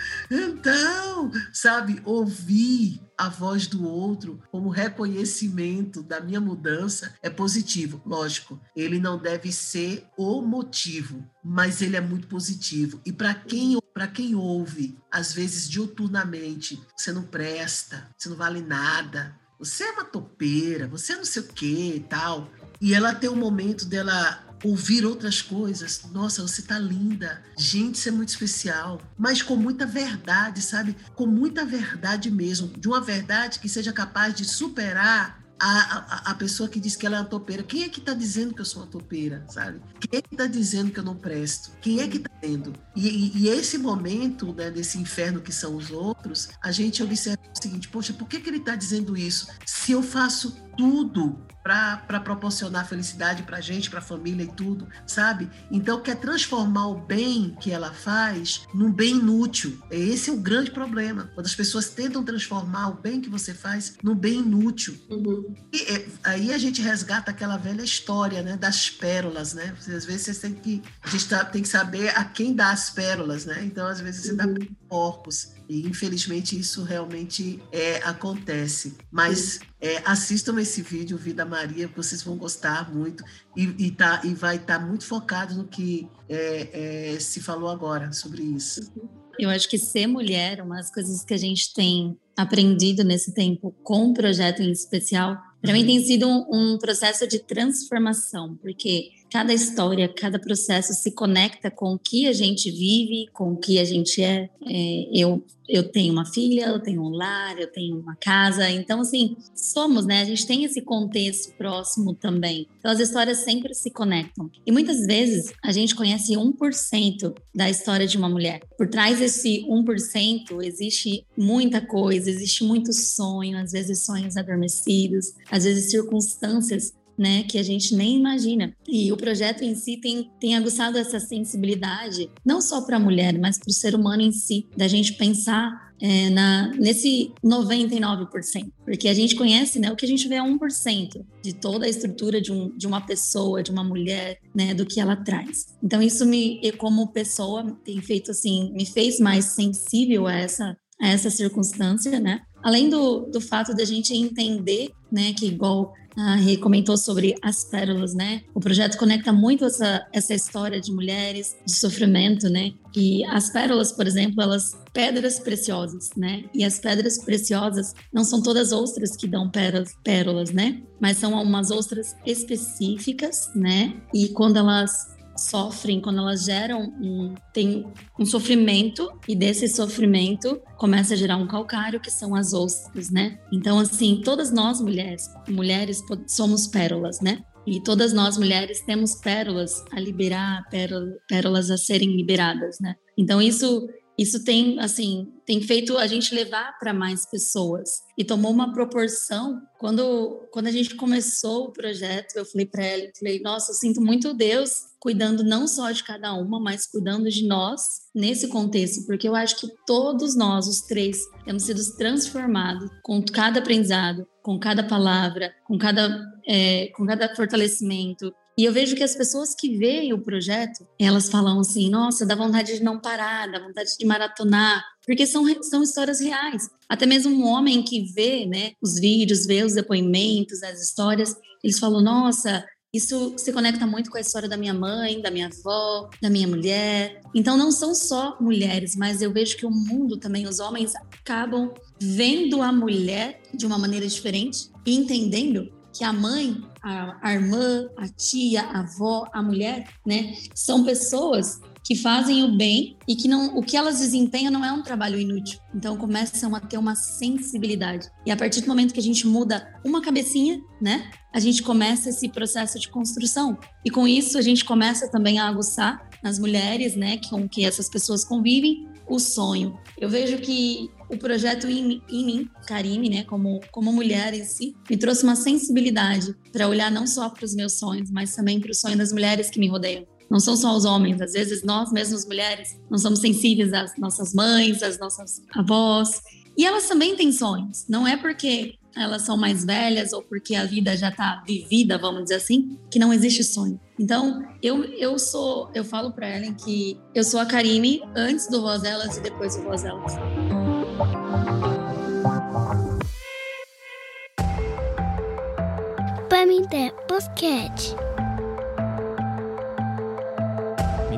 Então, sabe, ouvir a voz do outro como reconhecimento da minha mudança é positivo. Lógico, ele não deve ser o motivo, mas ele é muito positivo. E para quem para quem ouve, às vezes diuturnamente, você não presta, você não vale nada, você é uma topeira, você é não sei o que e tal. E ela tem um momento dela ouvir outras coisas. Nossa, você tá linda. Gente, isso é muito especial. Mas com muita verdade, sabe? Com muita verdade mesmo. De uma verdade que seja capaz de superar a, a, a, pessoa que diz que ela é uma topeira. Quem é que está dizendo que eu sou uma topeira, sabe? Quem é que está dizendo que eu não presto? Quem é que está dizendo? E, e, e, esse momento, né, desse inferno que são os outros, a gente observa o seguinte, poxa, por que, que ele está dizendo isso? Se eu faço tudo para proporcionar felicidade para a gente, para a família e tudo, sabe? Então, quer transformar o bem que ela faz num bem inútil. Esse é o grande problema. Quando as pessoas tentam transformar o bem que você faz num bem inútil. Uhum. E é, aí a gente resgata aquela velha história né, das pérolas, né? Às vezes você tem que, a gente tá, tem que saber a quem dá as pérolas, né? Então, às vezes, você uhum. dá porcos. E infelizmente isso realmente é, acontece. Mas é, assistam esse vídeo, Vida Maria, vocês vão gostar muito e, e, tá, e vai estar tá muito focado no que é, é, se falou agora sobre isso. Eu acho que ser mulher, uma das coisas que a gente tem aprendido nesse tempo com o projeto em especial, para mim tem sido um, um processo de transformação, porque cada história, cada processo se conecta com o que a gente vive, com o que a gente é. é eu, eu tenho uma filha, eu tenho um lar, eu tenho uma casa. Então, assim, somos, né? A gente tem esse contexto próximo também. Então, as histórias sempre se conectam. E muitas vezes a gente conhece 1% da história de uma mulher. Por trás desse 1% existe muita coisa, existe muito sonho, às vezes sonhos adormecidos, às vezes circunstâncias né, que a gente nem imagina. E o projeto em si tem, tem aguçado essa sensibilidade, não só para a mulher, mas para o ser humano em si, da gente pensar é, na, nesse 99%, porque a gente conhece, né, o que a gente vê é 1% de toda a estrutura de, um, de uma pessoa, de uma mulher, né, do que ela traz. Então isso me, como pessoa, tem feito assim, me fez mais sensível a essa a essa circunstância, né? Além do, do fato da gente entender, né, que igual a Rê comentou sobre as pérolas, né? O projeto conecta muito essa, essa história de mulheres, de sofrimento, né? E as pérolas, por exemplo, elas pedras preciosas, né? E as pedras preciosas não são todas ostras que dão pérolas, pérolas, né? Mas são umas ostras específicas, né? E quando elas sofrem, quando elas geram um, tem um sofrimento e desse sofrimento começa a gerar um calcário que são as ostras, né? Então assim, todas nós mulheres, mulheres somos pérolas, né? E todas nós mulheres temos pérolas a liberar, pérolas a serem liberadas, né? Então isso isso tem assim tem feito a gente levar para mais pessoas e tomou uma proporção quando quando a gente começou o projeto eu falei para ela falei nossa eu sinto muito Deus cuidando não só de cada uma mas cuidando de nós nesse contexto porque eu acho que todos nós os três temos sido transformados com cada aprendizado com cada palavra com cada é, com cada fortalecimento e eu vejo que as pessoas que veem o projeto, elas falam assim: nossa, dá vontade de não parar, dá vontade de maratonar, porque são, são histórias reais. Até mesmo um homem que vê né, os vídeos, vê os depoimentos, as histórias, eles falam: nossa, isso se conecta muito com a história da minha mãe, da minha avó, da minha mulher. Então não são só mulheres, mas eu vejo que o mundo também, os homens acabam vendo a mulher de uma maneira diferente e entendendo que a mãe, a, a irmã, a tia, a avó, a mulher, né, são pessoas que fazem o bem e que não, o que elas desempenham não é um trabalho inútil. Então começam a ter uma sensibilidade. E a partir do momento que a gente muda uma cabecinha, né, a gente começa esse processo de construção. E com isso a gente começa também a aguçar nas mulheres, né, com que essas pessoas convivem, o sonho. Eu vejo que o projeto em, em mim, Karine, né, como, como mulher em si, me trouxe uma sensibilidade para olhar não só para os meus sonhos, mas também para o sonho das mulheres que me rodeiam. Não são só os homens, às vezes nós mesmas mulheres não somos sensíveis às nossas mães, às nossas avós, e elas também têm sonhos. Não é porque elas são mais velhas ou porque a vida já está vivida, vamos dizer assim, que não existe sonho. Então, eu, eu sou, eu falo para Ellen que eu sou a Karine antes do Voz Delas e depois do Voz Delas. Pamité Podcast.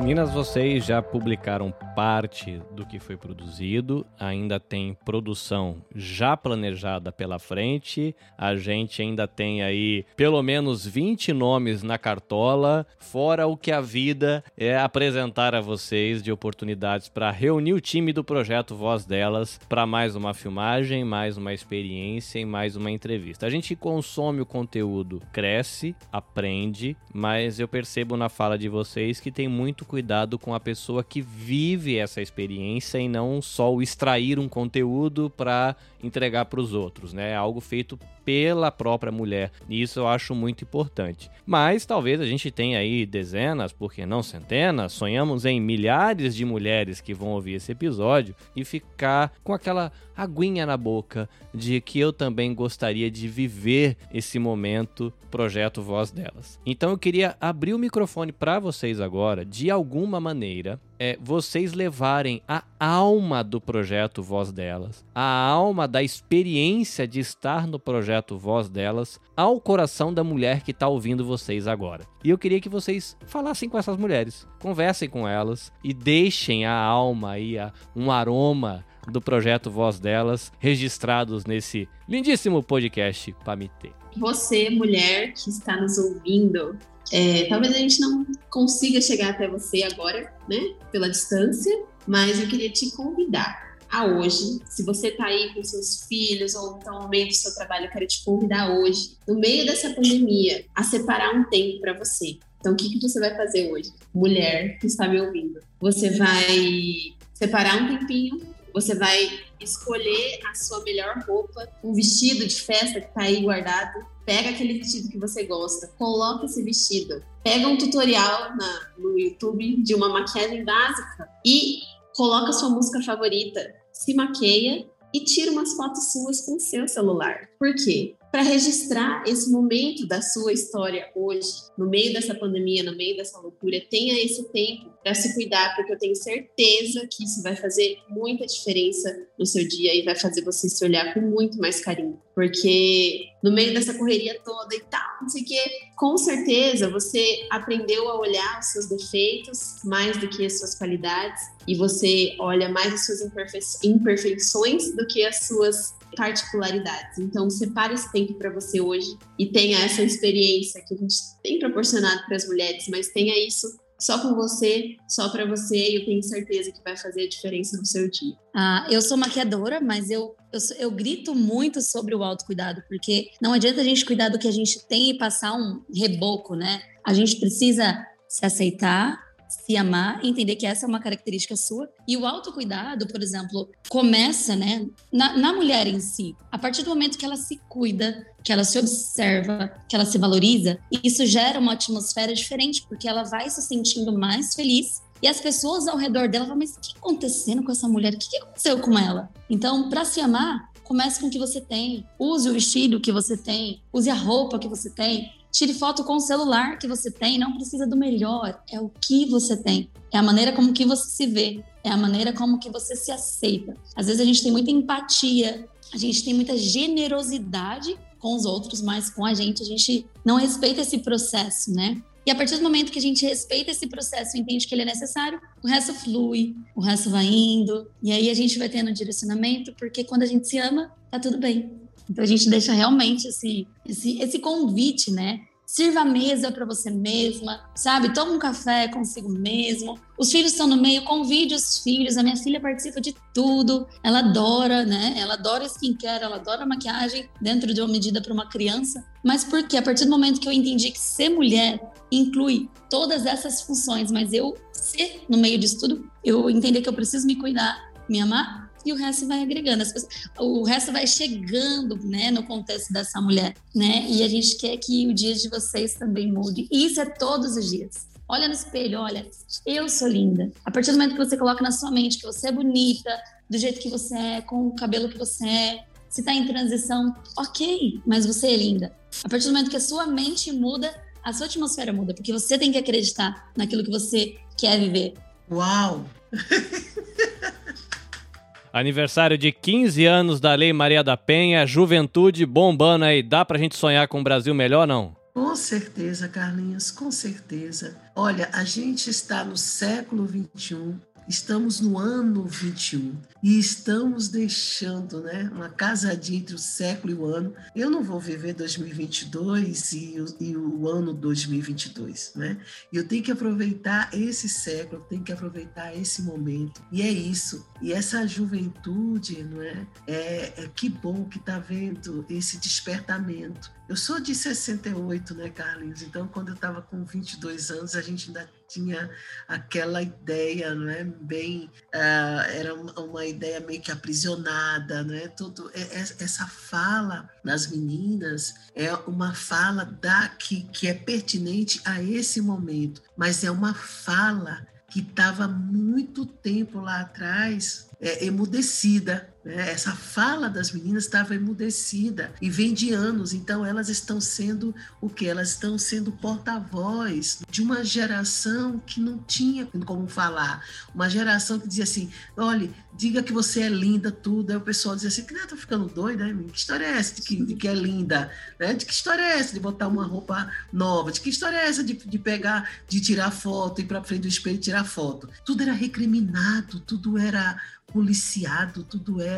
Meninas, vocês já publicaram parte do que foi produzido, ainda tem produção já planejada pela frente. A gente ainda tem aí pelo menos 20 nomes na cartola, fora o que a vida é apresentar a vocês de oportunidades para reunir o time do projeto Voz Delas para mais uma filmagem, mais uma experiência e mais uma entrevista. A gente consome o conteúdo, cresce, aprende, mas eu percebo na fala de vocês que tem muito cuidado com a pessoa que vive essa experiência e não só o extrair um conteúdo para entregar para os outros, né? Algo feito pela própria mulher. E isso eu acho muito importante. Mas talvez a gente tenha aí dezenas, por que não centenas, sonhamos em milhares de mulheres que vão ouvir esse episódio e ficar com aquela aguinha na boca de que eu também gostaria de viver esse momento projeto Voz delas. Então eu queria abrir o microfone para vocês agora, de alguma maneira, é, vocês levarem a alma do projeto Voz delas, a alma da experiência de estar no projeto Voz delas, ao coração da mulher que está ouvindo vocês agora. E eu queria que vocês falassem com essas mulheres, conversem com elas e deixem a alma e a, um aroma do projeto Voz Delas, registrados nesse lindíssimo podcast Pamitê. Você, mulher que está nos ouvindo, é, talvez a gente não consiga chegar até você agora, né, pela distância, mas eu queria te convidar a hoje, se você está aí com seus filhos ou então no meio do seu trabalho, eu quero te convidar hoje, no meio dessa pandemia, a separar um tempo para você. Então, o que, que você vai fazer hoje? Mulher que está me ouvindo. Você vai separar um tempinho você vai escolher a sua melhor roupa, um vestido de festa que está aí guardado. Pega aquele vestido que você gosta, coloca esse vestido. Pega um tutorial na, no YouTube de uma maquiagem básica e coloca sua música favorita. Se maqueia e tira umas fotos suas com seu celular. Por quê? para registrar esse momento da sua história hoje, no meio dessa pandemia, no meio dessa loucura, tenha esse tempo para se cuidar, porque eu tenho certeza que isso vai fazer muita diferença no seu dia e vai fazer você se olhar com muito mais carinho. Porque no meio dessa correria toda e tal, não sei o quê, com certeza você aprendeu a olhar os seus defeitos mais do que as suas qualidades e você olha mais as suas imperfeições do que as suas particularidades. Então, separe esse tempo para você hoje e tenha essa experiência que a gente tem proporcionado para as mulheres, mas tenha isso só com você, só para você, e eu tenho certeza que vai fazer a diferença no seu dia. Ah, eu sou maquiadora, mas eu, eu, eu grito muito sobre o autocuidado, porque não adianta a gente cuidar do que a gente tem e passar um reboco, né? A gente precisa se aceitar, se amar, entender que essa é uma característica sua. E o autocuidado, por exemplo, começa, né, na, na, mulher em si. A partir do momento que ela se cuida, que ela se observa, que ela se valoriza, isso gera uma atmosfera diferente, porque ela vai se sentindo mais feliz. E as pessoas ao redor dela falam, mas o que está acontecendo com essa mulher? O que aconteceu com ela? Então, para se amar, comece com o que você tem. Use o vestido que você tem. Use a roupa que você tem. Tire foto com o celular que você tem, não precisa do melhor, é o que você tem. É a maneira como que você se vê, é a maneira como que você se aceita. Às vezes a gente tem muita empatia, a gente tem muita generosidade com os outros, mas com a gente a gente não respeita esse processo, né? E a partir do momento que a gente respeita esse processo e entende que ele é necessário, o resto flui, o resto vai indo, e aí a gente vai tendo direcionamento, porque quando a gente se ama, tá tudo bem. Então a gente deixa realmente esse, esse, esse convite, né? Sirva a mesa para você mesma, sabe? Toma um café consigo mesmo. Os filhos estão no meio, convide os filhos. A minha filha participa de tudo. Ela adora, né? Ela adora skincare, ela adora maquiagem dentro de uma medida para uma criança. Mas por quê? A partir do momento que eu entendi que ser mulher inclui todas essas funções, mas eu ser no meio disso tudo, eu entender que eu preciso me cuidar, me amar e o resto vai agregando. Pessoas, o resto vai chegando, né, no contexto dessa mulher, né? E a gente quer que o dia de vocês também mude. E isso é todos os dias. Olha no espelho, olha, eu sou linda. A partir do momento que você coloca na sua mente que você é bonita, do jeito que você é, com o cabelo que você é, se tá em transição, ok, mas você é linda. A partir do momento que a sua mente muda, a sua atmosfera muda, porque você tem que acreditar naquilo que você quer viver. Uau! Aniversário de 15 anos da Lei Maria da Penha, juventude bombando aí. Dá pra gente sonhar com um Brasil melhor, não? Com certeza, Carlinhos, com certeza. Olha, a gente está no século 21 Estamos no ano 21 e estamos deixando né, uma casadinha entre o século e o ano. Eu não vou viver 2022 e o, e o ano 2022, né? Eu tenho que aproveitar esse século, tenho que aproveitar esse momento. E é isso. E essa juventude, não é? É, é que bom que está vendo esse despertamento. Eu sou de 68, né, Carlinhos? Então, quando eu estava com 22 anos, a gente ainda tinha aquela ideia, não é? Bem, uh, era uma ideia meio que aprisionada, não é? Tudo é, é, essa fala das meninas é uma fala da que, que é pertinente a esse momento, mas é uma fala que estava muito tempo lá atrás é, emudecida? Essa fala das meninas estava emudecida e vem de anos, então elas estão sendo o que? Elas estão sendo porta-voz de uma geração que não tinha como falar, uma geração que dizia assim: olha, diga que você é linda, tudo. Aí o pessoal dizia assim: que tá ficando doida, né? Que história é essa de que, de que é linda? Né? De que história é essa de botar uma roupa nova? De que história é essa de, de pegar, de tirar foto, ir para frente do espelho e tirar foto? Tudo era recriminado, tudo era policiado, tudo era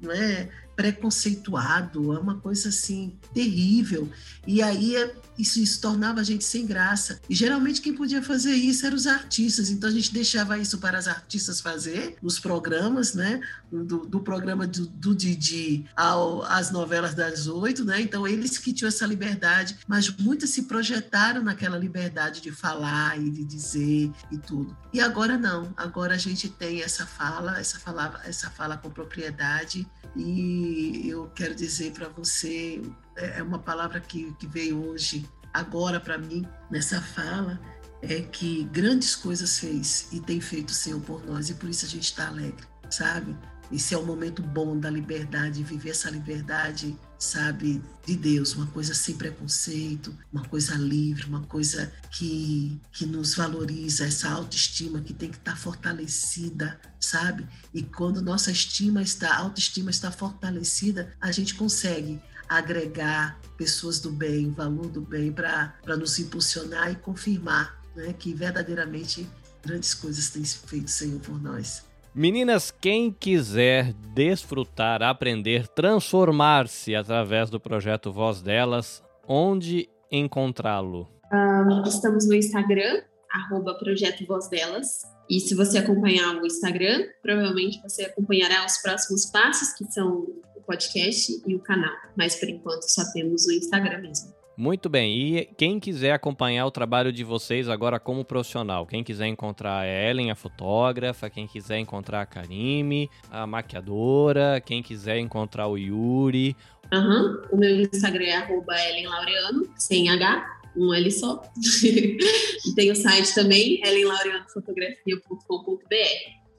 não é, preconceituado, é uma coisa assim terrível. E aí é, isso, isso tornava a gente sem graça. E geralmente quem podia fazer isso eram os artistas, então a gente deixava isso para as artistas fazer nos programas, né? Do, do programa do, do Didi ao, às novelas das oito, né? Então eles que tinham essa liberdade, mas muitas se projetaram naquela liberdade de falar e de dizer e tudo. E agora não, agora a gente tem essa fala, essa fala, essa fala com propriedade e eu quero dizer para você, é, é uma palavra que, que veio hoje, agora para mim, nessa fala, é que grandes coisas fez e tem feito o Senhor por nós, e por isso a gente está alegre, sabe? esse é o momento bom da liberdade, viver essa liberdade, sabe, de Deus, uma coisa sem preconceito, uma coisa livre, uma coisa que, que nos valoriza, essa autoestima que tem que estar fortalecida, sabe? E quando nossa estima está, autoestima está fortalecida, a gente consegue agregar pessoas do bem, valor do bem, para nos impulsionar e confirmar né, que verdadeiramente grandes coisas têm feito Senhor por nós. Meninas, quem quiser desfrutar, aprender, transformar-se através do projeto Voz Delas, onde encontrá-lo? Um, estamos no Instagram, arroba Projeto Voz Delas. E se você acompanhar o Instagram, provavelmente você acompanhará os próximos passos, que são o podcast e o canal. Mas por enquanto só temos o Instagram mesmo. Muito bem. E quem quiser acompanhar o trabalho de vocês agora como profissional, quem quiser encontrar a Ellen, a fotógrafa, quem quiser encontrar a Karime, a maquiadora, quem quiser encontrar o Yuri. Uhum. O meu Instagram é arroba Ellen Laureano, sem H, um L só. e tem o site também, ellenlaureanofotografia.com.br.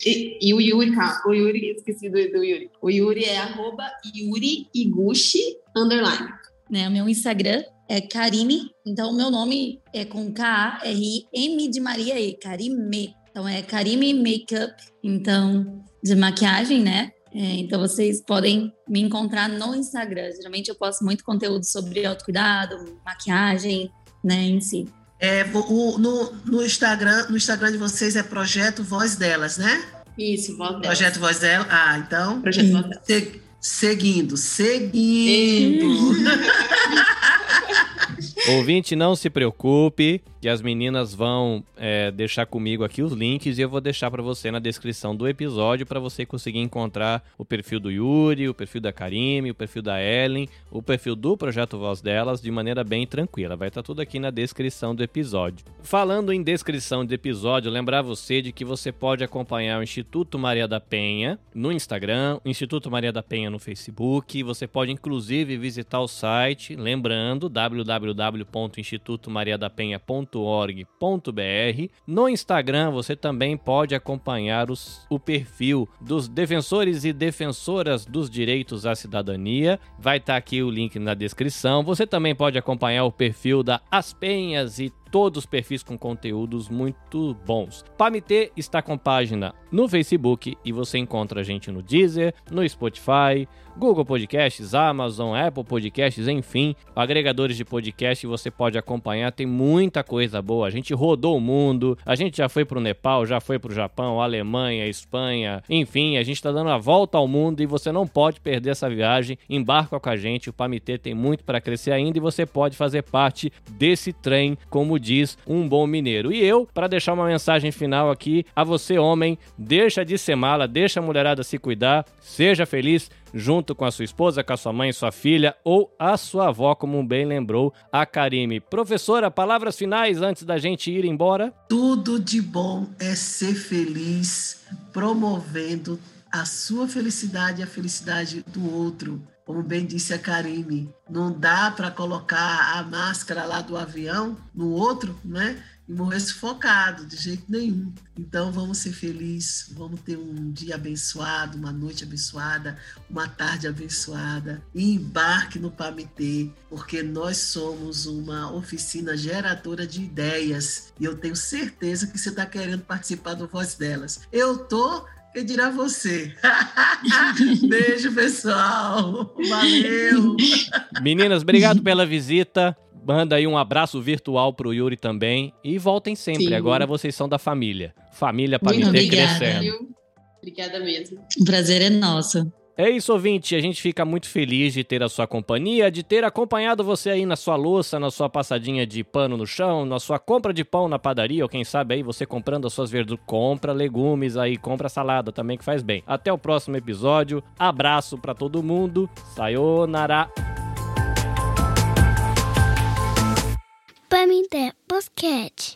E, e, o Yuri, calma, o Yuri, esqueci do, do Yuri. O Yuri é arroba Yuri Iguchi, underline. Né, o meu Instagram é Karime, então o meu nome é com K-A-R-I-M de Maria E, Karime. Então é Karime Makeup, então de maquiagem, né? É, então vocês podem me encontrar no Instagram. Geralmente eu posto muito conteúdo sobre autocuidado, maquiagem, né, em si. É, o, no, no, Instagram, no Instagram de vocês é Projeto Voz Delas, né? Isso, Voz Delas. Projeto Voz Delas. Ah, então. Projeto Voz Delas. Se, seguindo, seguindo. Ouvinte, não se preocupe, que as meninas vão é, deixar comigo aqui os links e eu vou deixar para você na descrição do episódio para você conseguir encontrar o perfil do Yuri, o perfil da Karime, o perfil da Ellen, o perfil do Projeto Voz Delas de maneira bem tranquila. Vai estar tá tudo aqui na descrição do episódio. Falando em descrição do episódio, lembrar você de que você pode acompanhar o Instituto Maria da Penha no Instagram, o Instituto Maria da Penha no Facebook. Você pode inclusive visitar o site, lembrando www.institutomariadapenha.com www.defensores.org.br. No Instagram você também pode acompanhar os, o perfil dos defensores e defensoras dos direitos à cidadania. Vai estar tá aqui o link na descrição. Você também pode acompanhar o perfil da As Penhas e todos os perfis com conteúdos muito bons. Pamitê está com página no Facebook e você encontra a gente no Deezer, no Spotify, Google Podcasts, Amazon, Apple Podcasts, enfim, agregadores de podcast você pode acompanhar, tem muita coisa boa. A gente rodou o mundo, a gente já foi pro Nepal, já foi pro Japão, Alemanha, Espanha, enfim, a gente está dando a volta ao mundo e você não pode perder essa viagem. Embarca com a gente, o Pamitê tem muito para crescer ainda e você pode fazer parte desse trem, como diz um bom mineiro. E eu, para deixar uma mensagem final aqui a você, homem, deixa de ser mala, deixa a mulherada se cuidar, seja feliz, junto com a sua esposa, com a sua mãe, sua filha ou a sua avó, como bem lembrou a Karime. Professora, palavras finais antes da gente ir embora? Tudo de bom é ser feliz, promovendo a sua felicidade e a felicidade do outro. Como bem disse a Karime, não dá para colocar a máscara lá do avião no outro, né? e morrer sufocado, de jeito nenhum. Então vamos ser felizes, vamos ter um dia abençoado, uma noite abençoada, uma tarde abençoada e embarque no PAMITê, porque nós somos uma oficina geradora de ideias e eu tenho certeza que você está querendo participar do Voz Delas. Eu tô que dirá você? Beijo, pessoal. Valeu. Meninas, obrigado pela visita. Manda aí um abraço virtual pro Yuri também. E voltem sempre. Sim. Agora vocês são da família. Família para me ter crescendo. Obrigada mesmo. O prazer é nosso. É isso, ouvinte. A gente fica muito feliz de ter a sua companhia, de ter acompanhado você aí na sua louça, na sua passadinha de pano no chão, na sua compra de pão na padaria, ou quem sabe aí você comprando as suas verduras. Compra legumes aí, compra salada também que faz bem. Até o próximo episódio. Abraço para todo mundo. Sayonara. Pamité Podcast.